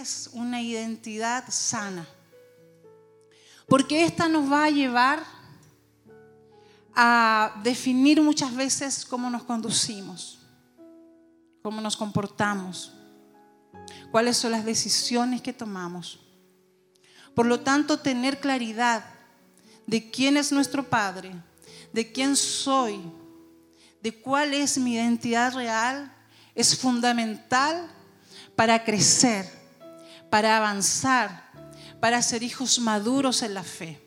es una identidad sana. Porque esta nos va a llevar a definir muchas veces cómo nos conducimos, cómo nos comportamos, cuáles son las decisiones que tomamos. Por lo tanto, tener claridad de quién es nuestro Padre, de quién soy, de cuál es mi identidad real, es fundamental para crecer, para avanzar, para ser hijos maduros en la fe.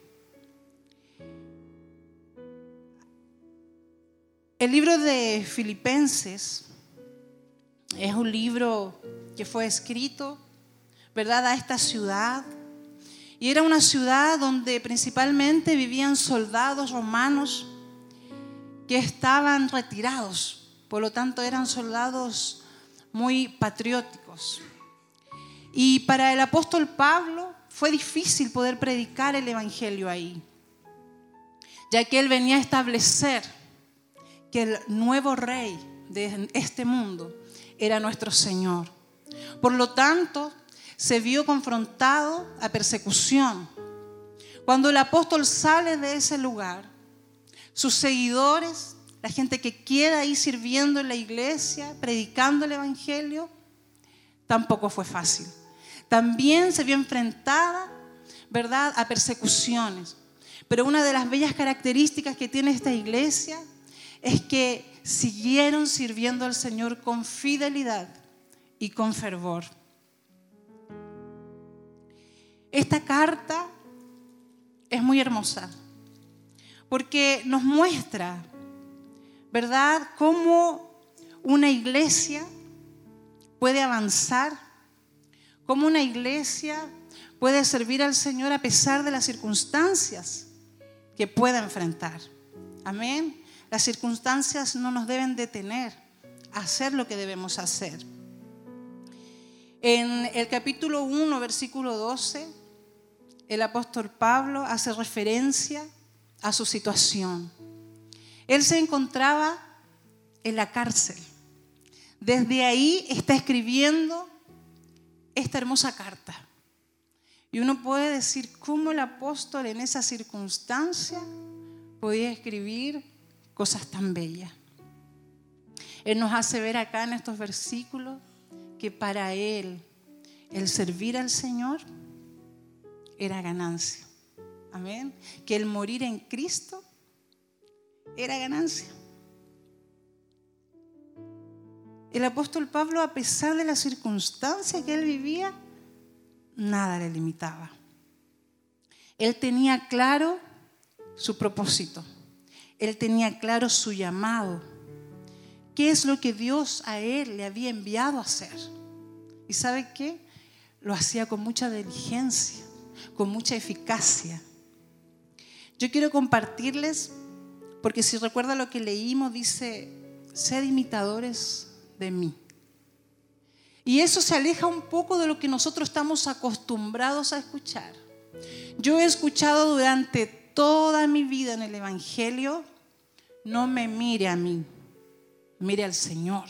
El libro de Filipenses es un libro que fue escrito, ¿verdad?, a esta ciudad. Y era una ciudad donde principalmente vivían soldados romanos que estaban retirados, por lo tanto eran soldados muy patrióticos. Y para el apóstol Pablo fue difícil poder predicar el Evangelio ahí, ya que él venía a establecer que el nuevo rey de este mundo era nuestro Señor. Por lo tanto, se vio confrontado a persecución. Cuando el apóstol sale de ese lugar, sus seguidores, la gente que queda ahí sirviendo en la iglesia, predicando el Evangelio, tampoco fue fácil también se vio enfrentada, ¿verdad?, a persecuciones. Pero una de las bellas características que tiene esta iglesia es que siguieron sirviendo al Señor con fidelidad y con fervor. Esta carta es muy hermosa porque nos muestra, ¿verdad?, cómo una iglesia puede avanzar cómo una iglesia puede servir al Señor a pesar de las circunstancias que pueda enfrentar. Amén. Las circunstancias no nos deben detener a hacer lo que debemos hacer. En el capítulo 1, versículo 12, el apóstol Pablo hace referencia a su situación. Él se encontraba en la cárcel. Desde ahí está escribiendo esta hermosa carta. Y uno puede decir cómo el apóstol en esa circunstancia podía escribir cosas tan bellas. Él nos hace ver acá en estos versículos que para él el servir al Señor era ganancia. Amén. Que el morir en Cristo era ganancia. El apóstol Pablo, a pesar de la circunstancia que él vivía, nada le limitaba. Él tenía claro su propósito. Él tenía claro su llamado. ¿Qué es lo que Dios a él le había enviado a hacer? ¿Y sabe qué? Lo hacía con mucha diligencia, con mucha eficacia. Yo quiero compartirles, porque si recuerda lo que leímos, dice, ser imitadores mí. Y eso se aleja un poco de lo que nosotros estamos acostumbrados a escuchar. Yo he escuchado durante toda mi vida en el Evangelio, no me mire a mí, mire al Señor.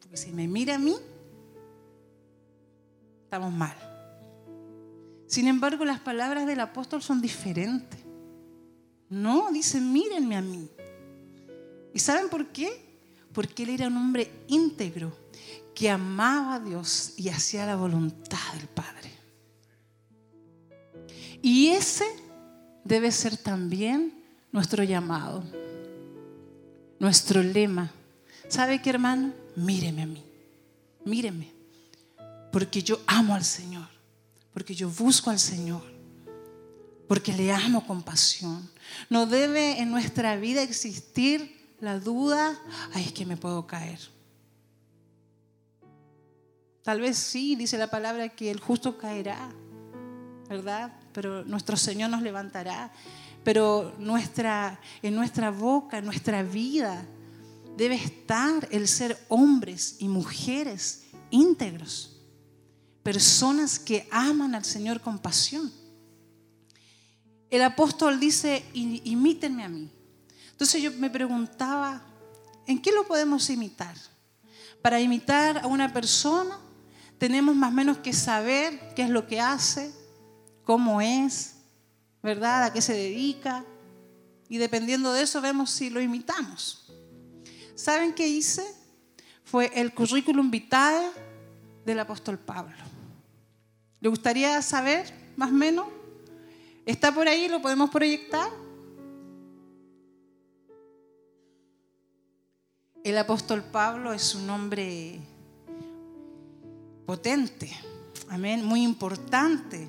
Porque si me mira a mí, estamos mal. Sin embargo, las palabras del apóstol son diferentes. No, dice, mírenme a mí. ¿Y saben por qué? Porque él era un hombre íntegro que amaba a Dios y hacía la voluntad del Padre. Y ese debe ser también nuestro llamado, nuestro lema. ¿Sabe qué, hermano? Míreme a mí, míreme, porque yo amo al Señor, porque yo busco al Señor, porque le amo con pasión. No debe en nuestra vida existir la duda, ay, es que me puedo caer. Tal vez sí, dice la palabra, que el justo caerá, ¿verdad? Pero nuestro Señor nos levantará. Pero nuestra, en nuestra boca, en nuestra vida, debe estar el ser hombres y mujeres íntegros. Personas que aman al Señor con pasión. El apóstol dice, imítenme a mí. Entonces yo me preguntaba, ¿en qué lo podemos imitar? Para imitar a una persona tenemos más o menos que saber qué es lo que hace, cómo es, ¿verdad? A qué se dedica. Y dependiendo de eso vemos si lo imitamos. ¿Saben qué hice? Fue el currículum vitae del apóstol Pablo. ¿Le gustaría saber más o menos? ¿Está por ahí? ¿Lo podemos proyectar? El apóstol Pablo es un hombre potente, amén, muy importante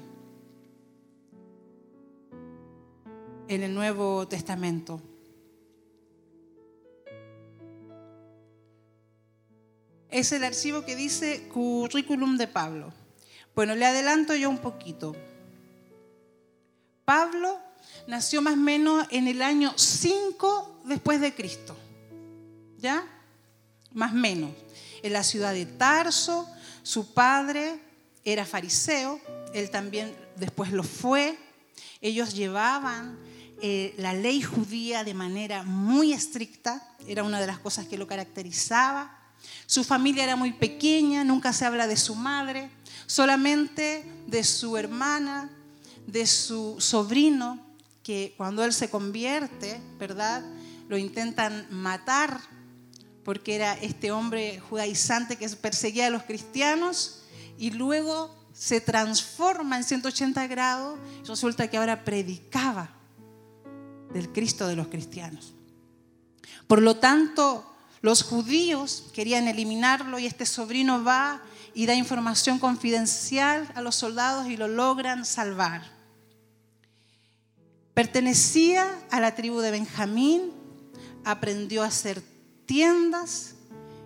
en el Nuevo Testamento. Es el archivo que dice currículum de Pablo. Bueno, le adelanto yo un poquito. Pablo nació más o menos en el año 5 después de Cristo. ¿Ya? Más o menos. En la ciudad de Tarso, su padre era fariseo, él también después lo fue. Ellos llevaban eh, la ley judía de manera muy estricta, era una de las cosas que lo caracterizaba. Su familia era muy pequeña, nunca se habla de su madre, solamente de su hermana, de su sobrino, que cuando él se convierte, ¿verdad? Lo intentan matar porque era este hombre judaizante que perseguía a los cristianos y luego se transforma en 180 grados y resulta que ahora predicaba del Cristo de los cristianos. Por lo tanto, los judíos querían eliminarlo y este sobrino va y da información confidencial a los soldados y lo logran salvar. Pertenecía a la tribu de Benjamín, aprendió a hacer tiendas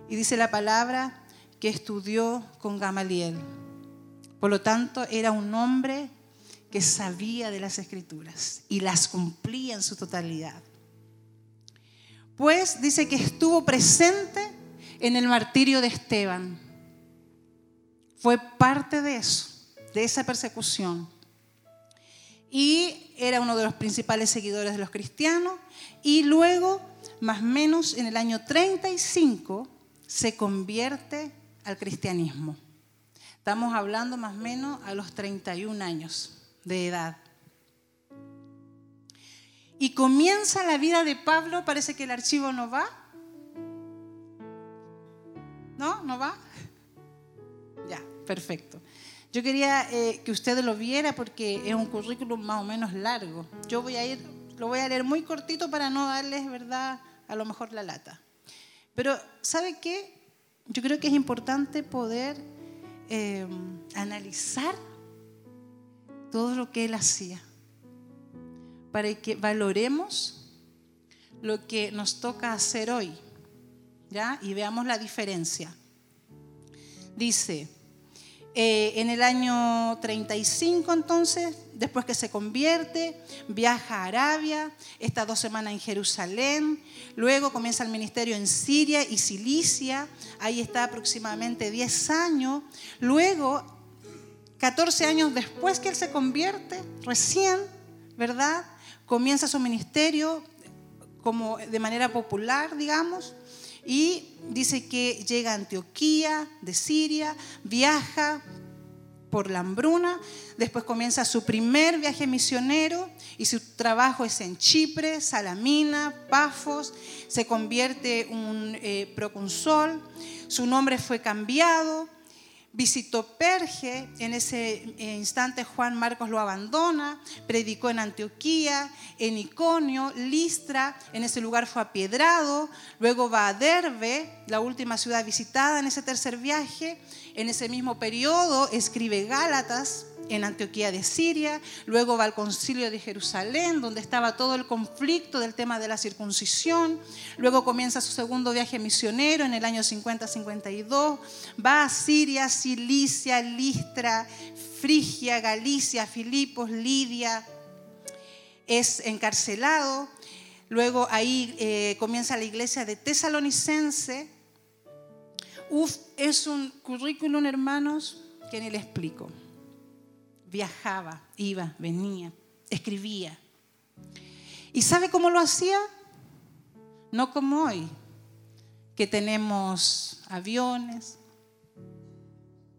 y dice la palabra que estudió con Gamaliel. Por lo tanto, era un hombre que sabía de las escrituras y las cumplía en su totalidad. Pues dice que estuvo presente en el martirio de Esteban. Fue parte de eso, de esa persecución. Y era uno de los principales seguidores de los cristianos. Y luego, más menos en el año 35, se convierte al cristianismo. Estamos hablando más o menos a los 31 años de edad. Y comienza la vida de Pablo, parece que el archivo no va. ¿No? ¿No va? Ya, perfecto. Yo quería eh, que usted lo viera porque es un currículum más o menos largo. Yo voy a ir, lo voy a leer muy cortito para no darles, ¿verdad?, a lo mejor la lata. Pero, ¿sabe qué? Yo creo que es importante poder eh, analizar todo lo que Él hacía, para que valoremos lo que nos toca hacer hoy, ¿ya? Y veamos la diferencia. Dice, eh, en el año 35 entonces, después que se convierte, viaja a Arabia, está dos semanas en Jerusalén, luego comienza el ministerio en Siria y Cilicia, ahí está aproximadamente 10 años, luego 14 años después que él se convierte, recién, ¿verdad? Comienza su ministerio como de manera popular, digamos, y dice que llega a Antioquía de Siria, viaja por la hambruna, después comienza su primer viaje misionero y su trabajo es en Chipre, Salamina, Pafos, se convierte un eh, su nombre fue cambiado, visitó Perge, en ese instante Juan Marcos lo abandona, predicó en Antioquía, en Iconio, Listra, en ese lugar fue apiedrado, luego va a Derbe, la última ciudad visitada en ese tercer viaje, en ese mismo periodo escribe Gálatas, en Antioquía de Siria, luego va al concilio de Jerusalén, donde estaba todo el conflicto del tema de la circuncisión, luego comienza su segundo viaje misionero en el año 50-52, va a Siria, Cilicia, Listra, Frigia, Galicia, Filipos, Lidia, es encarcelado, luego ahí eh, comienza la iglesia de Tesalonicense, Uf, es un currículum, hermanos, que ni le explico viajaba, iba, venía, escribía. ¿Y sabe cómo lo hacía? No como hoy, que tenemos aviones,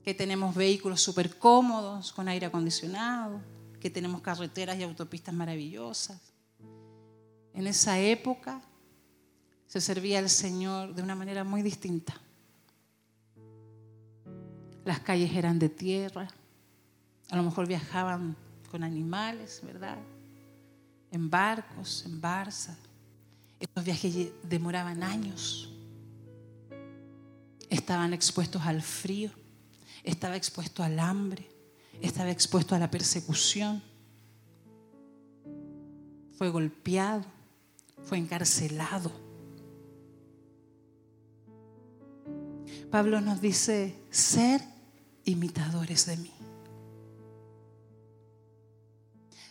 que tenemos vehículos súper cómodos, con aire acondicionado, que tenemos carreteras y autopistas maravillosas. En esa época se servía al Señor de una manera muy distinta. Las calles eran de tierra, a lo mejor viajaban con animales, ¿verdad? En barcos, en barzas. Estos viajes demoraban años. Estaban expuestos al frío, estaba expuesto al hambre, estaba expuesto a la persecución. Fue golpeado, fue encarcelado. Pablo nos dice, ser imitadores de mí.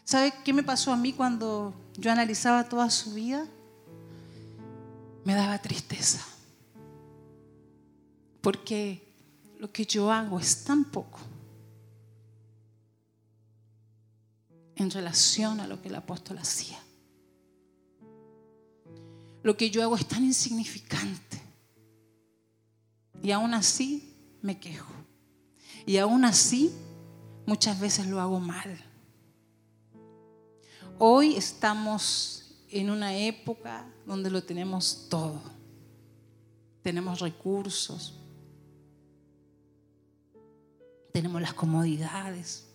¿Sabe qué me pasó a mí cuando yo analizaba toda su vida? Me daba tristeza. Porque lo que yo hago es tan poco en relación a lo que el apóstol hacía. Lo que yo hago es tan insignificante. Y aún así me quejo. Y aún así muchas veces lo hago mal. Hoy estamos en una época donde lo tenemos todo. Tenemos recursos, tenemos las comodidades,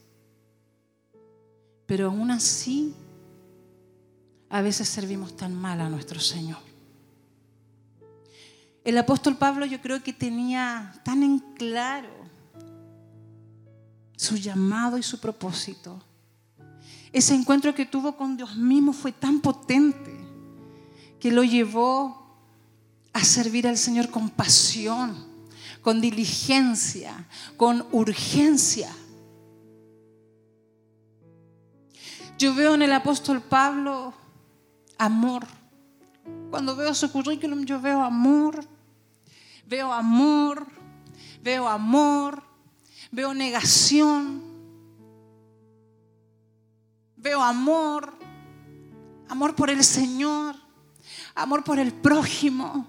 pero aún así a veces servimos tan mal a nuestro Señor. El apóstol Pablo yo creo que tenía tan en claro su llamado y su propósito. Ese encuentro que tuvo con Dios mismo fue tan potente que lo llevó a servir al Señor con pasión, con diligencia, con urgencia. Yo veo en el apóstol Pablo amor. Cuando veo su currículum yo veo amor, Veo amor, veo amor, veo negación, veo amor, amor por el Señor, amor por el prójimo,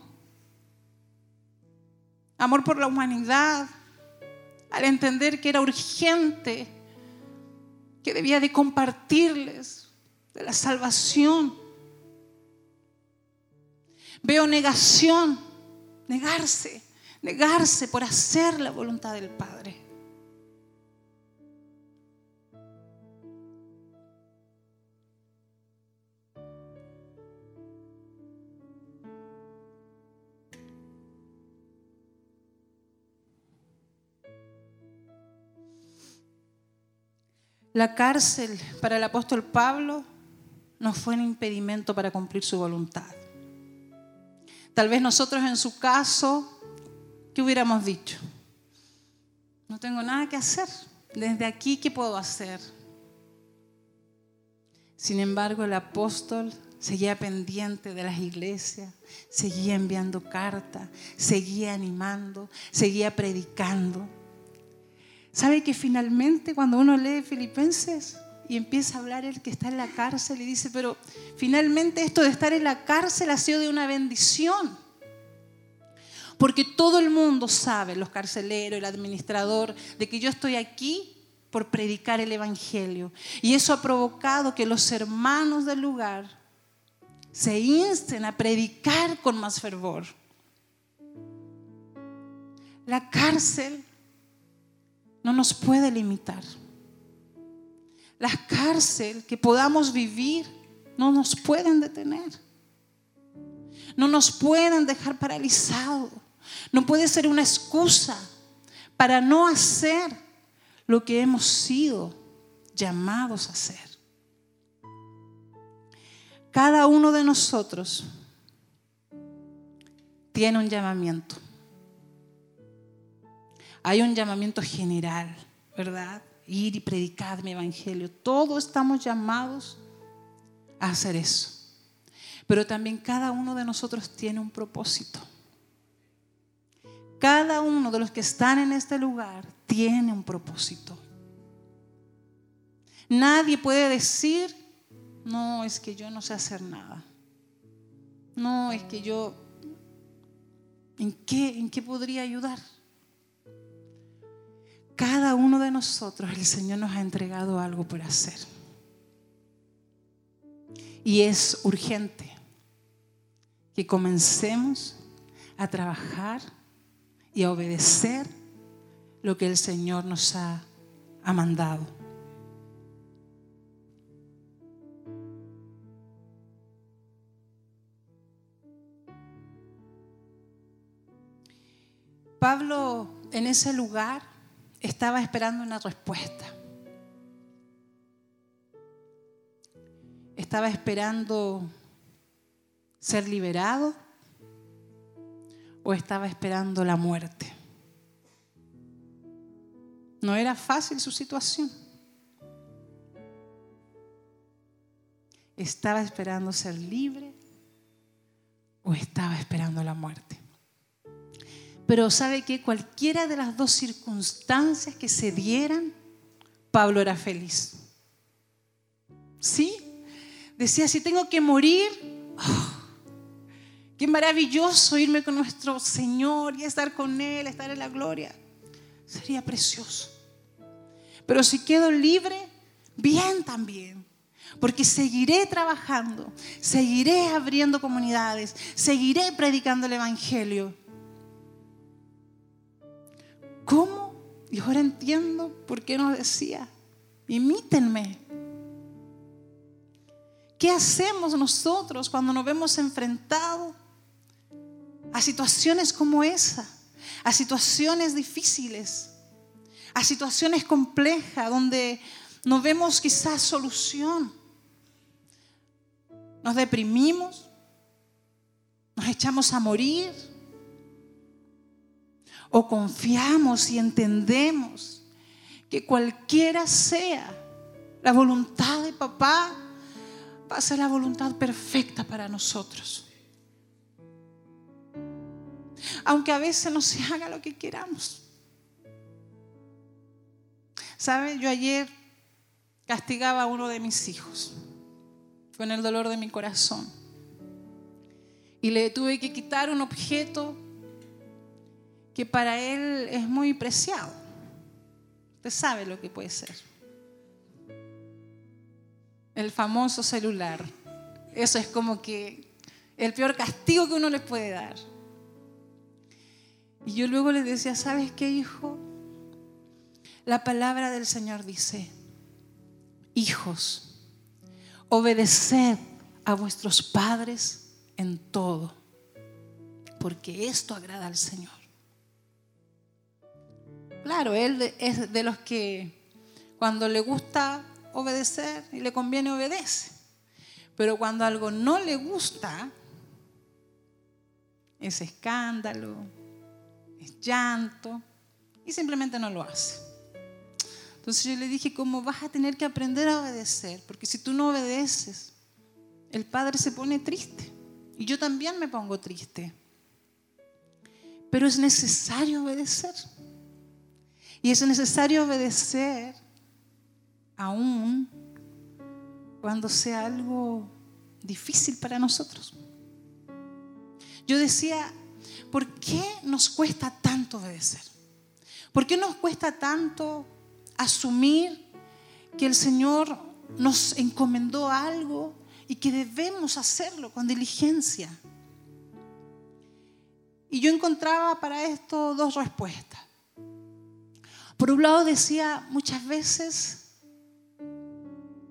amor por la humanidad, al entender que era urgente, que debía de compartirles de la salvación. Veo negación negarse, negarse por hacer la voluntad del Padre. La cárcel para el apóstol Pablo no fue un impedimento para cumplir su voluntad. Tal vez nosotros en su caso, ¿qué hubiéramos dicho? No tengo nada que hacer. Desde aquí, ¿qué puedo hacer? Sin embargo, el apóstol seguía pendiente de las iglesias, seguía enviando cartas, seguía animando, seguía predicando. ¿Sabe que finalmente cuando uno lee Filipenses, y empieza a hablar el que está en la cárcel y dice, pero finalmente esto de estar en la cárcel ha sido de una bendición. Porque todo el mundo sabe, los carceleros, el administrador, de que yo estoy aquí por predicar el Evangelio. Y eso ha provocado que los hermanos del lugar se insten a predicar con más fervor. La cárcel no nos puede limitar la cárcel que podamos vivir no nos pueden detener. No nos pueden dejar paralizados. No puede ser una excusa para no hacer lo que hemos sido llamados a hacer. Cada uno de nosotros tiene un llamamiento. Hay un llamamiento general, ¿verdad? ir y predicar mi evangelio. Todos estamos llamados a hacer eso. Pero también cada uno de nosotros tiene un propósito. Cada uno de los que están en este lugar tiene un propósito. Nadie puede decir, no, es que yo no sé hacer nada. No, es que yo, ¿en qué, en qué podría ayudar? Cada uno de nosotros el Señor nos ha entregado algo por hacer. Y es urgente que comencemos a trabajar y a obedecer lo que el Señor nos ha, ha mandado. Pablo en ese lugar estaba esperando una respuesta. Estaba esperando ser liberado o estaba esperando la muerte. No era fácil su situación. ¿Estaba esperando ser libre o estaba esperando la muerte? Pero sabe que cualquiera de las dos circunstancias que se dieran, Pablo era feliz. ¿Sí? Decía, si tengo que morir, oh, qué maravilloso irme con nuestro Señor y estar con Él, estar en la gloria. Sería precioso. Pero si quedo libre, bien también. Porque seguiré trabajando, seguiré abriendo comunidades, seguiré predicando el Evangelio ¿Cómo? Y ahora entiendo por qué nos decía, imítenme. ¿Qué hacemos nosotros cuando nos vemos enfrentados a situaciones como esa? A situaciones difíciles, a situaciones complejas donde no vemos quizás solución. Nos deprimimos, nos echamos a morir o confiamos y entendemos que cualquiera sea la voluntad de papá, va a ser la voluntad perfecta para nosotros. Aunque a veces no se haga lo que queramos. ¿Sabe? Yo ayer castigaba a uno de mis hijos con el dolor de mi corazón. Y le tuve que quitar un objeto que para él es muy preciado. Usted sabe lo que puede ser. El famoso celular. Eso es como que el peor castigo que uno le puede dar. Y yo luego le decía, ¿sabes qué, hijo? La palabra del Señor dice, hijos, obedeced a vuestros padres en todo, porque esto agrada al Señor. Claro, él es de los que cuando le gusta obedecer y le conviene obedece. Pero cuando algo no le gusta, es escándalo, es llanto y simplemente no lo hace. Entonces yo le dije, ¿cómo vas a tener que aprender a obedecer? Porque si tú no obedeces, el padre se pone triste. Y yo también me pongo triste. Pero es necesario obedecer. Y es necesario obedecer aún cuando sea algo difícil para nosotros. Yo decía, ¿por qué nos cuesta tanto obedecer? ¿Por qué nos cuesta tanto asumir que el Señor nos encomendó algo y que debemos hacerlo con diligencia? Y yo encontraba para esto dos respuestas. Por un lado decía, muchas veces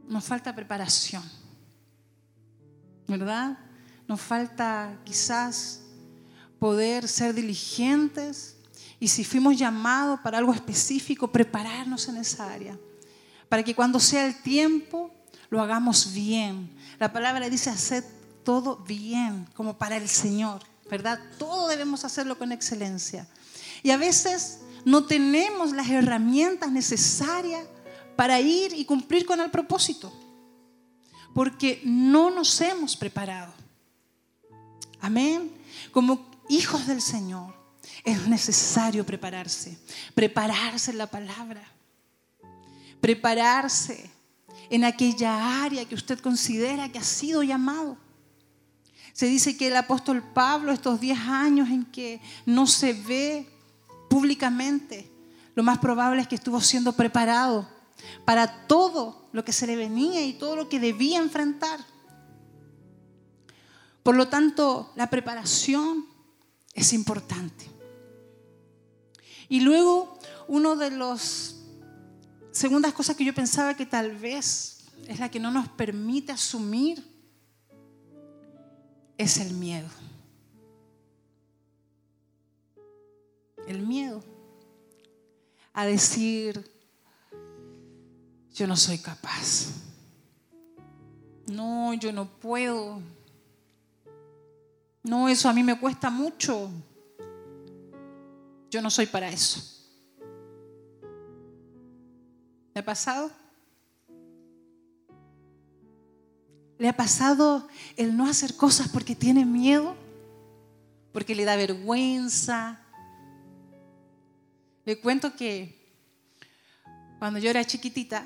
nos falta preparación, ¿verdad? Nos falta quizás poder ser diligentes y si fuimos llamados para algo específico, prepararnos en esa área, para que cuando sea el tiempo lo hagamos bien. La palabra dice hacer todo bien, como para el Señor, ¿verdad? Todo debemos hacerlo con excelencia. Y a veces no tenemos las herramientas necesarias para ir y cumplir con el propósito, porque no nos hemos preparado. Amén. Como hijos del Señor es necesario prepararse, prepararse en la palabra, prepararse en aquella área que usted considera que ha sido llamado. Se dice que el apóstol Pablo, estos 10 años en que no se ve públicamente, lo más probable es que estuvo siendo preparado para todo lo que se le venía y todo lo que debía enfrentar. Por lo tanto, la preparación es importante. Y luego, uno de los segundas cosas que yo pensaba que tal vez es la que no nos permite asumir es el miedo. El miedo a decir, yo no soy capaz. No, yo no puedo. No, eso a mí me cuesta mucho. Yo no soy para eso. ¿Le ha pasado? ¿Le ha pasado el no hacer cosas porque tiene miedo? Porque le da vergüenza. Le cuento que cuando yo era chiquitita,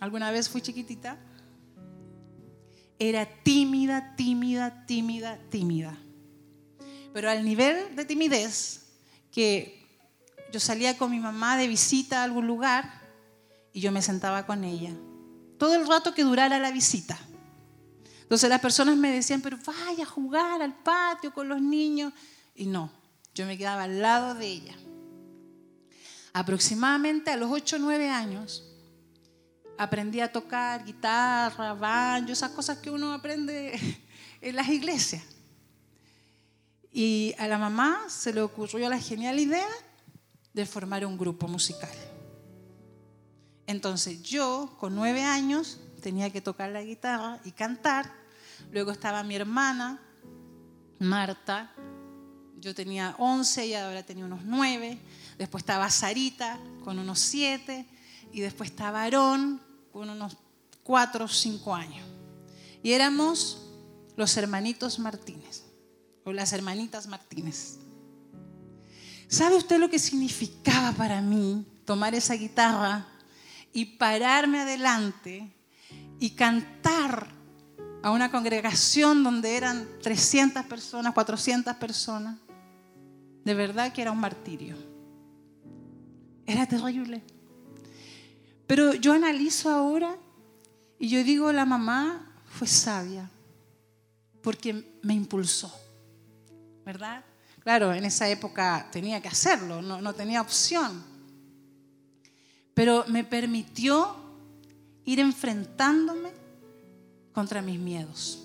alguna vez fui chiquitita, era tímida, tímida, tímida, tímida. Pero al nivel de timidez que yo salía con mi mamá de visita a algún lugar y yo me sentaba con ella. Todo el rato que durara la visita. Entonces las personas me decían, pero vaya a jugar al patio con los niños. Y no, yo me quedaba al lado de ella. Aproximadamente a los 8 o 9 años aprendí a tocar guitarra, banjo, esas cosas que uno aprende en las iglesias. Y a la mamá se le ocurrió la genial idea de formar un grupo musical. Entonces yo, con nueve años, tenía que tocar la guitarra y cantar. Luego estaba mi hermana, Marta. Yo tenía once y ahora tenía unos nueve. Después estaba Sarita, con unos siete. Y después estaba Aarón, con unos cuatro o cinco años. Y éramos los hermanitos Martínez, o las hermanitas Martínez. ¿Sabe usted lo que significaba para mí tomar esa guitarra y pararme adelante y cantar a una congregación donde eran 300 personas, 400 personas, de verdad que era un martirio. Era terrible. Pero yo analizo ahora y yo digo, la mamá fue sabia porque me impulsó, ¿verdad? Claro, en esa época tenía que hacerlo, no, no tenía opción pero me permitió ir enfrentándome contra mis miedos.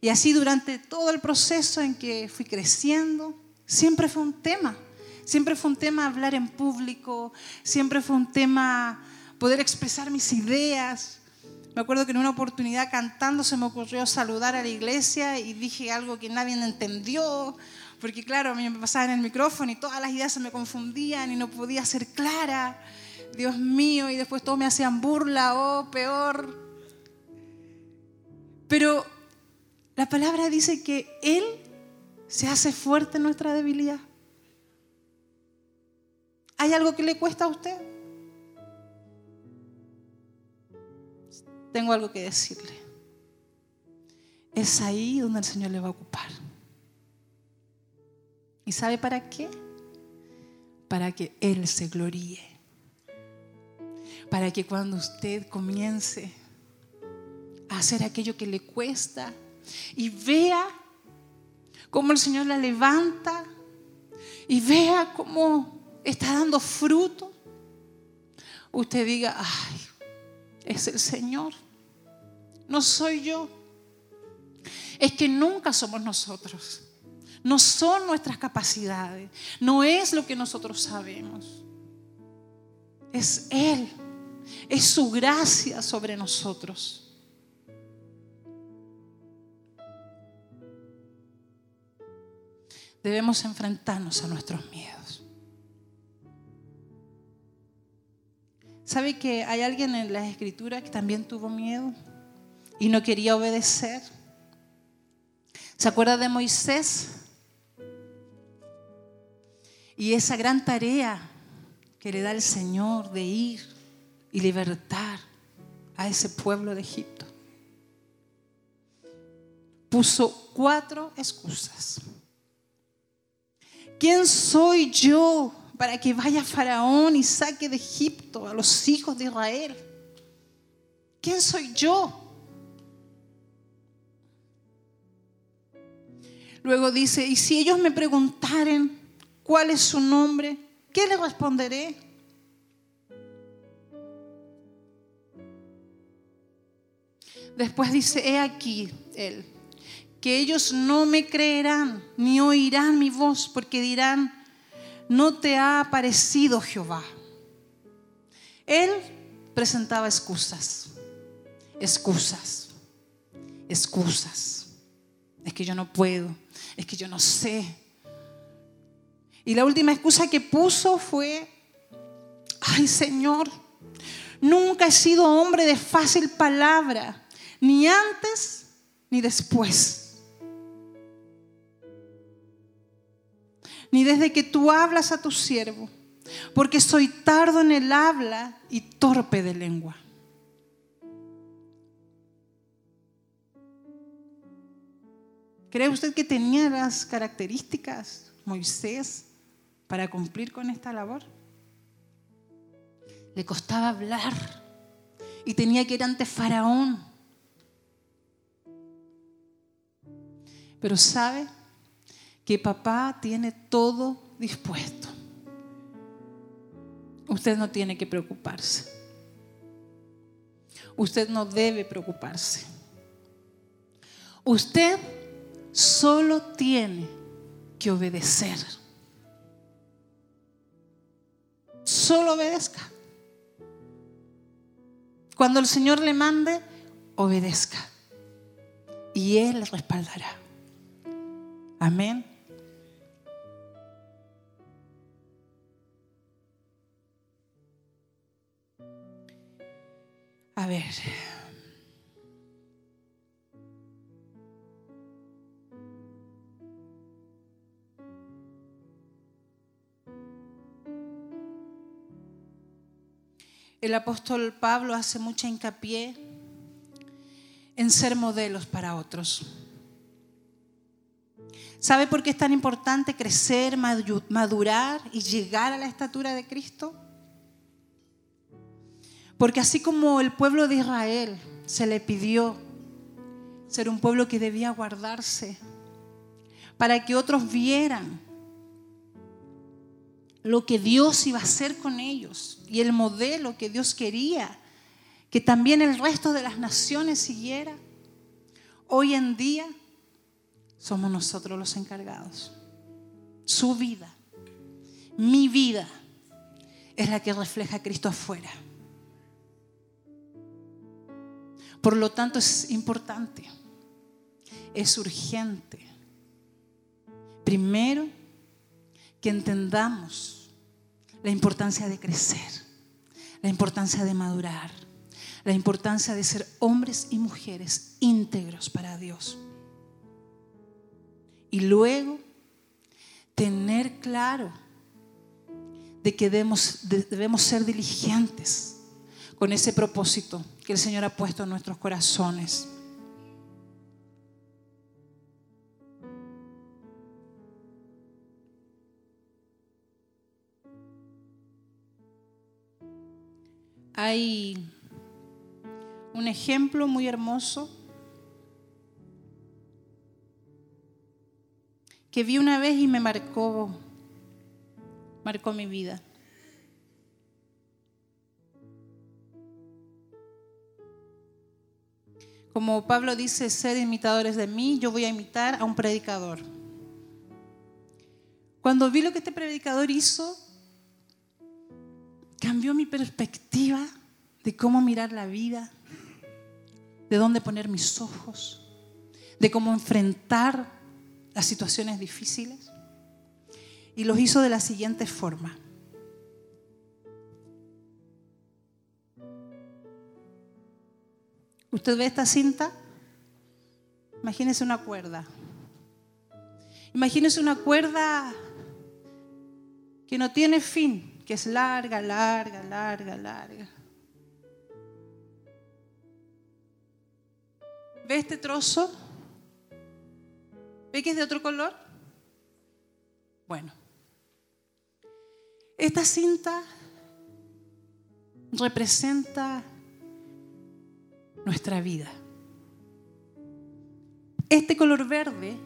Y así durante todo el proceso en que fui creciendo, siempre fue un tema. Siempre fue un tema hablar en público, siempre fue un tema poder expresar mis ideas. Me acuerdo que en una oportunidad cantando se me ocurrió saludar a la iglesia y dije algo que nadie entendió, porque claro, a mí me pasaba en el micrófono y todas las ideas se me confundían y no podía ser clara. Dios mío, y después todos me hacían burla o oh, peor. Pero la palabra dice que Él se hace fuerte en nuestra debilidad. ¿Hay algo que le cuesta a usted? Tengo algo que decirle. Es ahí donde el Señor le va a ocupar. ¿Y sabe para qué? Para que Él se gloríe. Para que cuando usted comience a hacer aquello que le cuesta y vea cómo el Señor la levanta y vea cómo está dando fruto, usted diga, ay, es el Señor, no soy yo. Es que nunca somos nosotros no son nuestras capacidades, no es lo que nosotros sabemos. Es Él, es su gracia sobre nosotros. Debemos enfrentarnos a nuestros miedos. ¿Sabe que hay alguien en las escrituras que también tuvo miedo y no quería obedecer? ¿Se acuerda de Moisés? Y esa gran tarea que le da el Señor de ir y libertar a ese pueblo de Egipto. Puso cuatro excusas. ¿Quién soy yo para que vaya Faraón y saque de Egipto a los hijos de Israel. ¿Quién soy yo? Luego dice, y si ellos me preguntaren cuál es su nombre, ¿qué les responderé? Después dice, he aquí él, que ellos no me creerán ni oirán mi voz, porque dirán, no te ha aparecido Jehová. Él presentaba excusas, excusas, excusas. Es que yo no puedo, es que yo no sé. Y la última excusa que puso fue, ay Señor, nunca he sido hombre de fácil palabra, ni antes ni después. Ni desde que tú hablas a tu siervo, porque soy tardo en el habla y torpe de lengua. ¿Cree usted que tenía las características Moisés para cumplir con esta labor? Le costaba hablar y tenía que ir ante Faraón. Pero sabe que papá tiene todo dispuesto. Usted no tiene que preocuparse. Usted no debe preocuparse. Usted solo tiene que obedecer. Solo obedezca. Cuando el Señor le mande, obedezca. Y Él le respaldará. Amén. A ver. el apóstol Pablo hace mucha hincapié en ser modelos para otros. ¿Sabe por qué es tan importante crecer, madurar y llegar a la estatura de Cristo? Porque así como el pueblo de Israel se le pidió ser un pueblo que debía guardarse para que otros vieran lo que Dios iba a hacer con ellos y el modelo que Dios quería que también el resto de las naciones siguiera. Hoy en día somos nosotros los encargados. Su vida, mi vida, es la que refleja a Cristo afuera. Por lo tanto es importante, es urgente. Primero, que entendamos la importancia de crecer, la importancia de madurar, la importancia de ser hombres y mujeres íntegros para Dios. Y luego tener claro de que debemos, debemos ser diligentes con ese propósito que el Señor ha puesto en nuestros corazones. Hay un ejemplo muy hermoso que vi una vez y me marcó, marcó mi vida. Como Pablo dice, ser imitadores de mí, yo voy a imitar a un predicador. Cuando vi lo que este predicador hizo, cambió mi perspectiva de cómo mirar la vida, de dónde poner mis ojos, de cómo enfrentar las situaciones difíciles. Y los hizo de la siguiente forma. ¿Usted ve esta cinta? Imagínese una cuerda. Imagínese una cuerda que no tiene fin que es larga, larga, larga, larga. ¿Ve este trozo? ¿Ve que es de otro color? Bueno. Esta cinta representa nuestra vida. Este color verde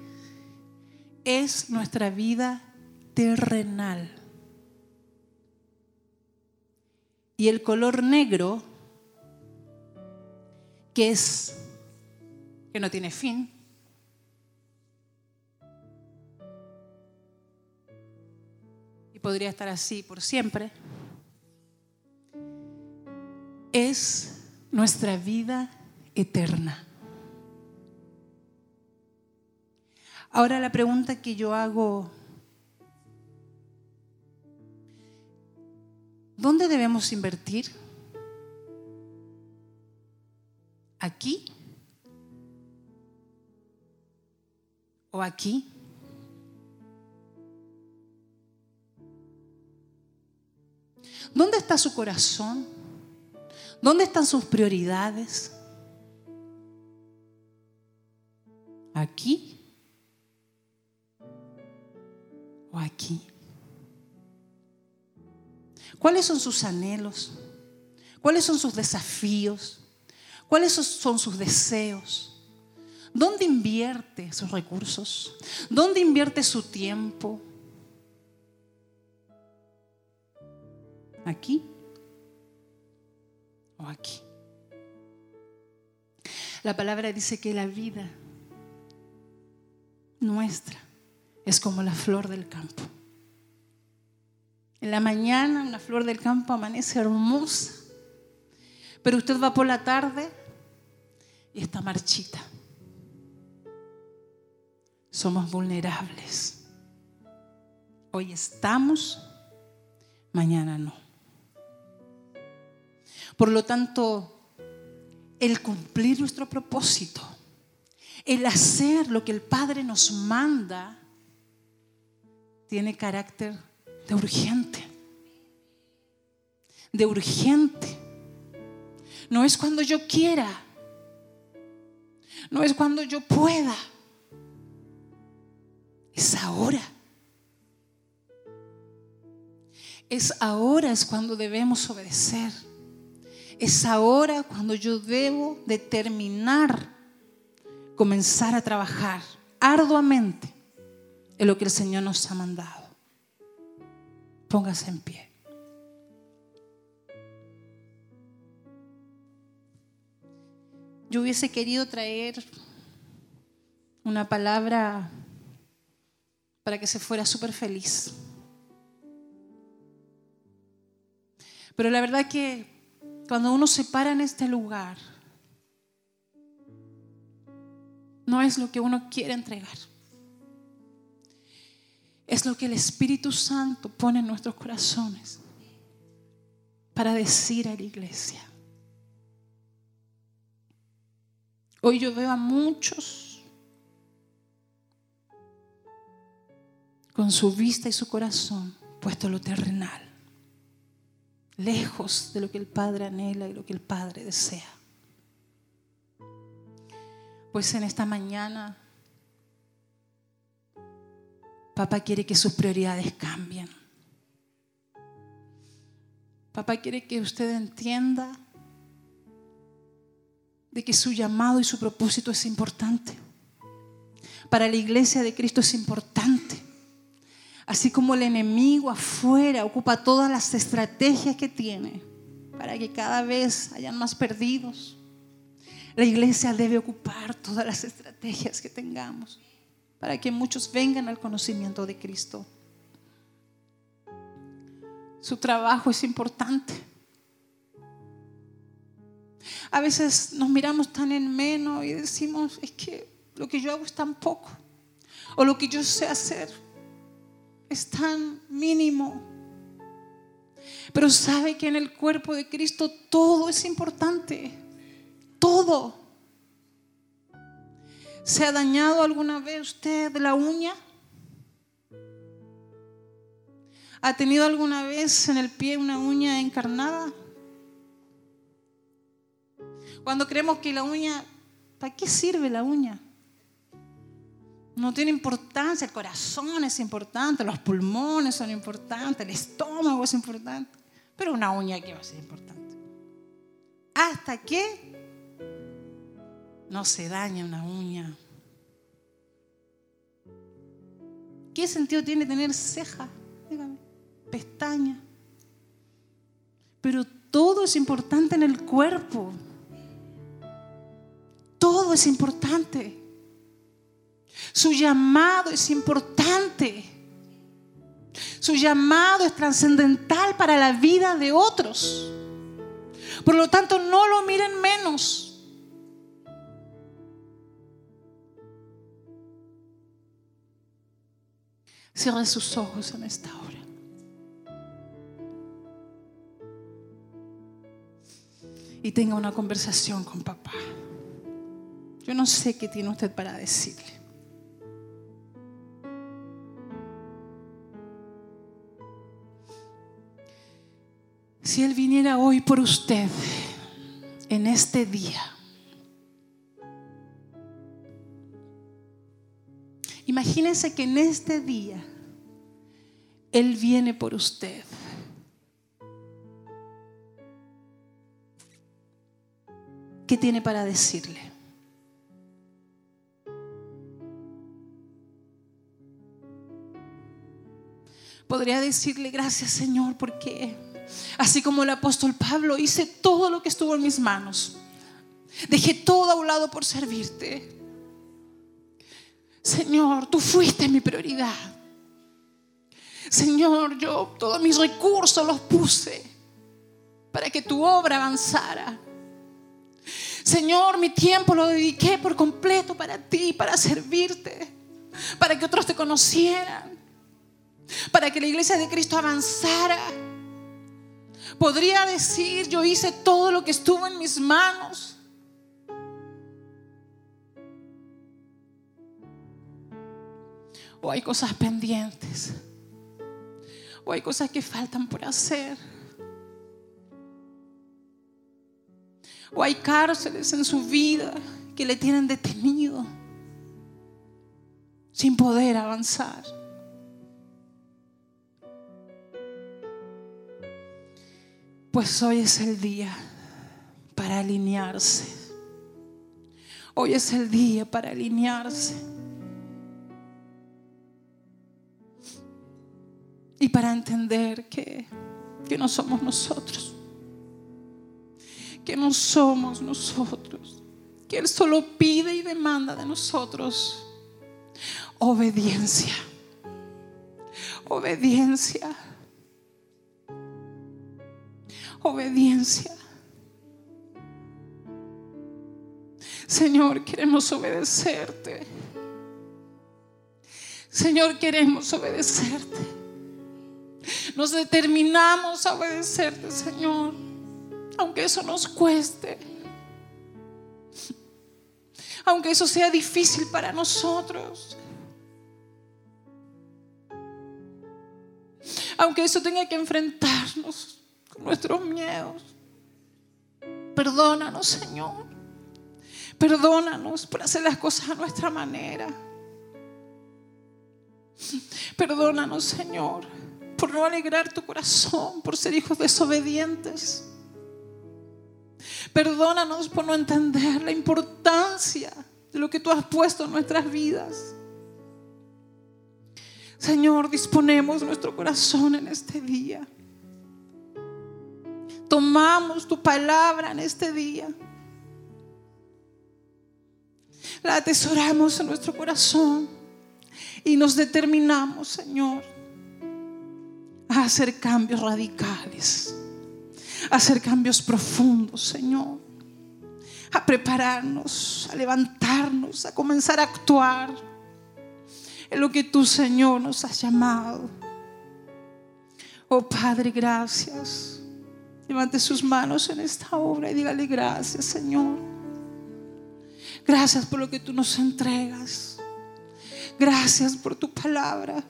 es nuestra vida terrenal. Y el color negro, que es que no tiene fin, y podría estar así por siempre, es nuestra vida eterna. Ahora la pregunta que yo hago, ¿dónde debemos invertir? ¿Aquí? ¿O aquí? ¿Dónde está su corazón? ¿Dónde están sus prioridades? ¿Aquí? o aquí? ¿Cuáles son sus anhelos? ¿Cuáles son sus desafíos? ¿Cuáles son sus deseos? ¿Dónde invierte sus recursos? ¿Dónde invierte su tiempo? ¿Aquí o aquí? La palabra dice que la vida nuestra es como la flor del campo. En la mañana una flor del campo amanece hermosa, pero usted va por la tarde y está marchita. Somos vulnerables. Hoy estamos, mañana no. Por lo tanto, el cumplir nuestro propósito, el hacer lo que el Padre nos manda, tiene carácter de urgente. De urgente. No es cuando yo quiera. No es cuando yo pueda. Es ahora. Es ahora es cuando debemos obedecer. Es ahora cuando yo debo determinar comenzar a trabajar arduamente es lo que el Señor nos ha mandado. Póngase en pie. Yo hubiese querido traer una palabra para que se fuera súper feliz. Pero la verdad que cuando uno se para en este lugar, no es lo que uno quiere entregar es lo que el Espíritu Santo pone en nuestros corazones para decir a la iglesia. Hoy yo veo a muchos con su vista y su corazón puesto en lo terrenal, lejos de lo que el Padre anhela y lo que el Padre desea. Pues en esta mañana Papá quiere que sus prioridades cambien. Papá quiere que usted entienda de que su llamado y su propósito es importante. Para la iglesia de Cristo es importante. Así como el enemigo afuera ocupa todas las estrategias que tiene para que cada vez hayan más perdidos, la iglesia debe ocupar todas las estrategias que tengamos para que muchos vengan al conocimiento de Cristo. Su trabajo es importante. A veces nos miramos tan en menos y decimos, es que lo que yo hago es tan poco. O lo que yo sé hacer es tan mínimo. Pero sabe que en el cuerpo de Cristo todo es importante. Todo. ¿Se ha dañado alguna vez usted la uña? ¿Ha tenido alguna vez en el pie una uña encarnada? Cuando creemos que la uña, ¿para qué sirve la uña? No tiene importancia, el corazón es importante, los pulmones son importantes, el estómago es importante, pero una uña que va a ser importante. Hasta que no se daña una uña. ¿Qué sentido tiene tener ceja? Dígame, pestaña. Pero todo es importante en el cuerpo. Todo es importante. Su llamado es importante. Su llamado es trascendental para la vida de otros. Por lo tanto, no lo miren menos. Cierre sus ojos en esta hora. Y tenga una conversación con papá. Yo no sé qué tiene usted para decirle. Si Él viniera hoy por usted, en este día, imagínense que en este día Él viene por usted. ¿Qué tiene para decirle? Podría decirle gracias Señor porque Así como el apóstol Pablo, hice todo lo que estuvo en mis manos. Dejé todo a un lado por servirte. Señor, tú fuiste mi prioridad. Señor, yo todos mis recursos los puse para que tu obra avanzara. Señor, mi tiempo lo dediqué por completo para ti, para servirte, para que otros te conocieran, para que la iglesia de Cristo avanzara. Podría decir, yo hice todo lo que estuvo en mis manos. O hay cosas pendientes. O hay cosas que faltan por hacer. O hay cárceles en su vida que le tienen detenido sin poder avanzar. Pues hoy es el día para alinearse. Hoy es el día para alinearse. Y para entender que, que no somos nosotros. Que no somos nosotros. Que Él solo pide y demanda de nosotros obediencia. Obediencia obediencia. Señor, queremos obedecerte. Señor, queremos obedecerte. Nos determinamos a obedecerte, Señor, aunque eso nos cueste. Aunque eso sea difícil para nosotros. Aunque eso tenga que enfrentarnos nuestros miedos. Perdónanos, Señor. Perdónanos por hacer las cosas a nuestra manera. Perdónanos, Señor, por no alegrar tu corazón, por ser hijos desobedientes. Perdónanos por no entender la importancia de lo que tú has puesto en nuestras vidas. Señor, disponemos nuestro corazón en este día tomamos tu palabra en este día. La atesoramos en nuestro corazón y nos determinamos, Señor, a hacer cambios radicales, a hacer cambios profundos, Señor, a prepararnos, a levantarnos, a comenzar a actuar en lo que tú, Señor, nos has llamado. Oh Padre, gracias. Levante sus manos en esta obra y dígale gracias, Señor. Gracias por lo que tú nos entregas. Gracias por tu palabra.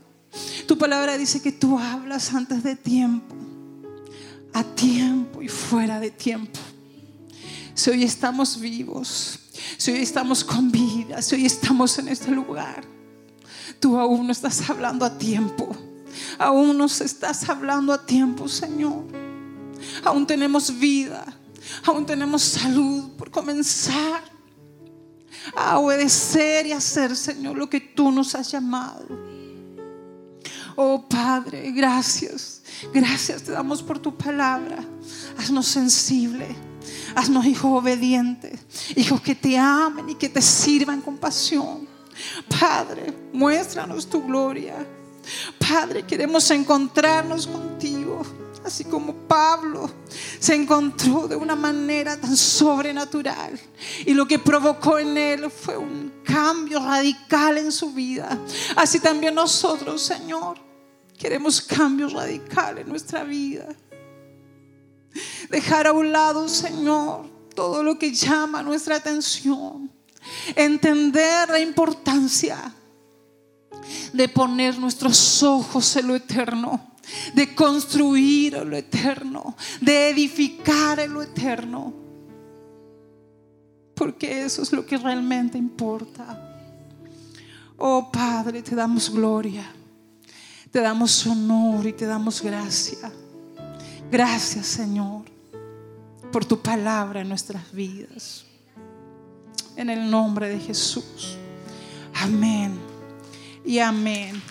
Tu palabra dice que tú hablas antes de tiempo, a tiempo y fuera de tiempo. Si hoy estamos vivos, si hoy estamos con vida, si hoy estamos en este lugar, Tú aún no estás hablando a tiempo. Aún nos estás hablando a tiempo, Señor. Aún tenemos vida. Aún tenemos salud por comenzar a obedecer y hacer, Señor, lo que tú nos has llamado. Oh Padre, gracias. Gracias te damos por tu palabra. Haznos sensible. Haznos hijos obedientes. Hijos que te amen y que te sirvan con pasión. Padre, muéstranos tu gloria. Padre, queremos encontrarnos contigo. Así como Pablo se encontró de una manera tan sobrenatural. Y lo que provocó en él fue un cambio radical en su vida. Así también nosotros, Señor, queremos cambios radicales en nuestra vida. Dejar a un lado, Señor, todo lo que llama nuestra atención. Entender la importancia de poner nuestros ojos en lo eterno, de construir lo eterno, de edificar lo eterno. Porque eso es lo que realmente importa. Oh Padre, te damos gloria, te damos honor y te damos gracia. Gracias Señor por tu palabra en nuestras vidas. En el nombre de Jesús. Amén y amén.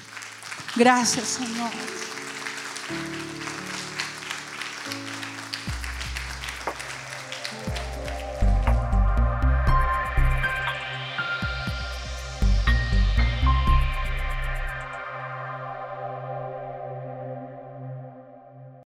Gracias, Señor. Thank you.